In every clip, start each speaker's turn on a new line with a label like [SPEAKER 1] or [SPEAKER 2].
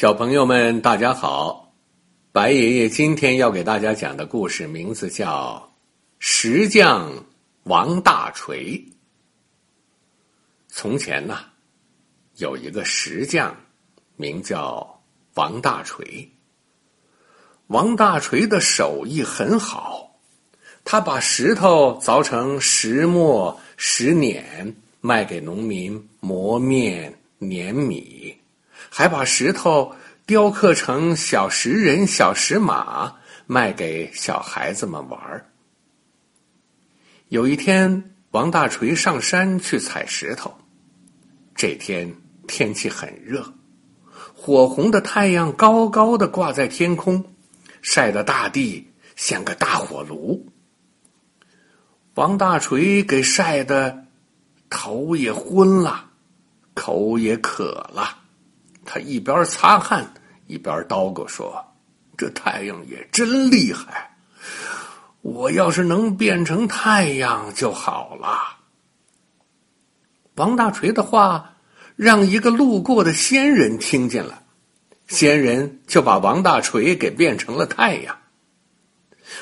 [SPEAKER 1] 小朋友们，大家好！白爷爷今天要给大家讲的故事名字叫《石匠王大锤》。从前呢，有一个石匠，名叫王大锤。王大锤的手艺很好，他把石头凿成石磨、石碾，卖给农民磨面、碾米。还把石头雕刻成小石人、小石马，卖给小孩子们玩儿。有一天，王大锤上山去采石头。这天天气很热，火红的太阳高高的挂在天空，晒得大地像个大火炉。王大锤给晒得头也昏了，口也渴了。他一边擦汗一边叨咕说：“这太阳也真厉害，我要是能变成太阳就好了。”王大锤的话让一个路过的仙人听见了，仙人就把王大锤给变成了太阳。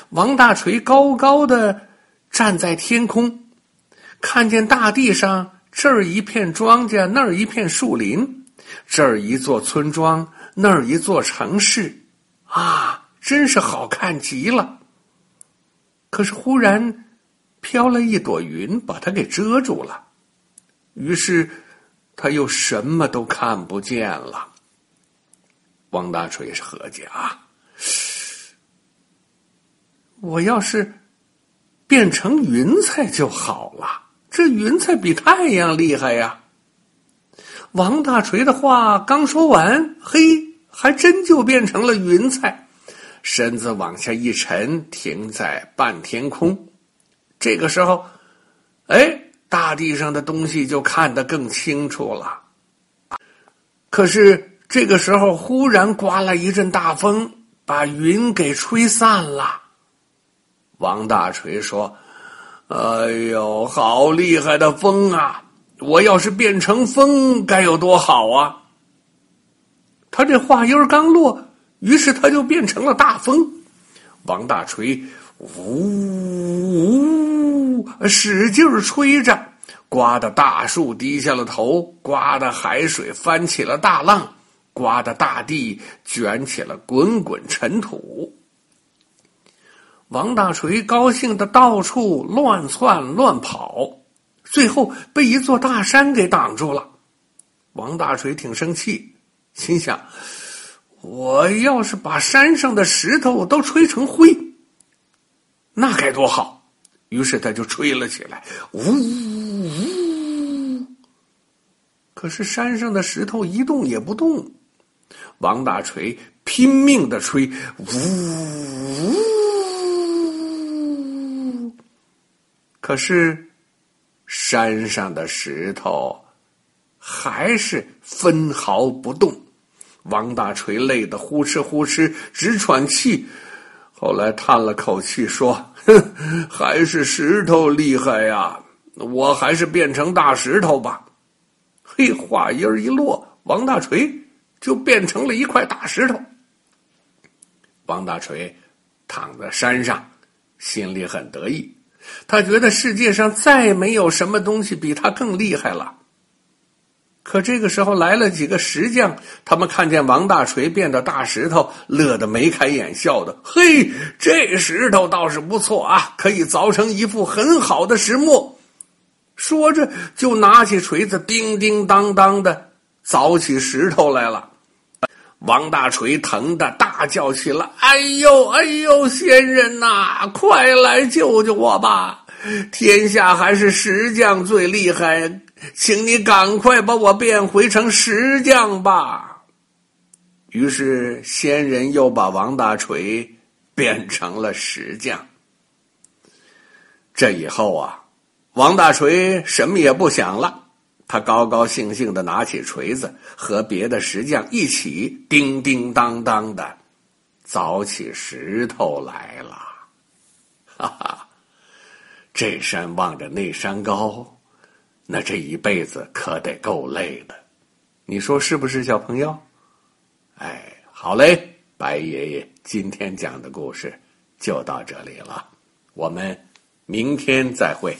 [SPEAKER 1] 王大锤高高的站在天空，看见大地上这儿一片庄稼，那儿一片树林。这儿一座村庄，那儿一座城市，啊，真是好看极了。可是忽然飘了一朵云，把它给遮住了，于是他又什么都看不见了。王大锤是合计啊，我要是变成云彩就好了，这云彩比太阳厉害呀。王大锤的话刚说完，嘿，还真就变成了云彩，身子往下一沉，停在半天空。这个时候，哎，大地上的东西就看得更清楚了。可是这个时候，忽然刮了一阵大风，把云给吹散了。王大锤说：“哎呦，好厉害的风啊！”我要是变成风，该有多好啊！他这话音刚落，于是他就变成了大风。王大锤呜呜使劲吹着，刮的大树低下了头，刮的海水翻起了大浪，刮的大地卷起了滚滚尘土。王大锤高兴的到处乱窜乱跑。最后被一座大山给挡住了，王大锤挺生气，心想：我要是把山上的石头都吹成灰，那该多好！于是他就吹了起来，呜呜。可是山上的石头一动也不动，王大锤拼命的吹，呜。可是。山上的石头还是分毫不动，王大锤累得呼哧呼哧直喘气，后来叹了口气说：“哼，还是石头厉害呀，我还是变成大石头吧。”嘿，话音一落，王大锤就变成了一块大石头。王大锤躺在山上，心里很得意。他觉得世界上再没有什么东西比他更厉害了。可这个时候来了几个石匠，他们看见王大锤变的大石头，乐得眉开眼笑的。嘿，这石头倒是不错啊，可以凿成一副很好的石磨。说着，就拿起锤子，叮叮当当的凿起石头来了。王大锤疼得大叫起来：“哎呦，哎呦，仙人呐，快来救救我吧！天下还是石匠最厉害，请你赶快把我变回成石匠吧。”于是仙人又把王大锤变成了石匠。这以后啊，王大锤什么也不想了。他高高兴兴的拿起锤子，和别的石匠一起叮叮当当的凿起石头来了。哈哈，这山望着那山高，那这一辈子可得够累的，你说是不是，小朋友？哎，好嘞，白爷爷今天讲的故事就到这里了，我们明天再会。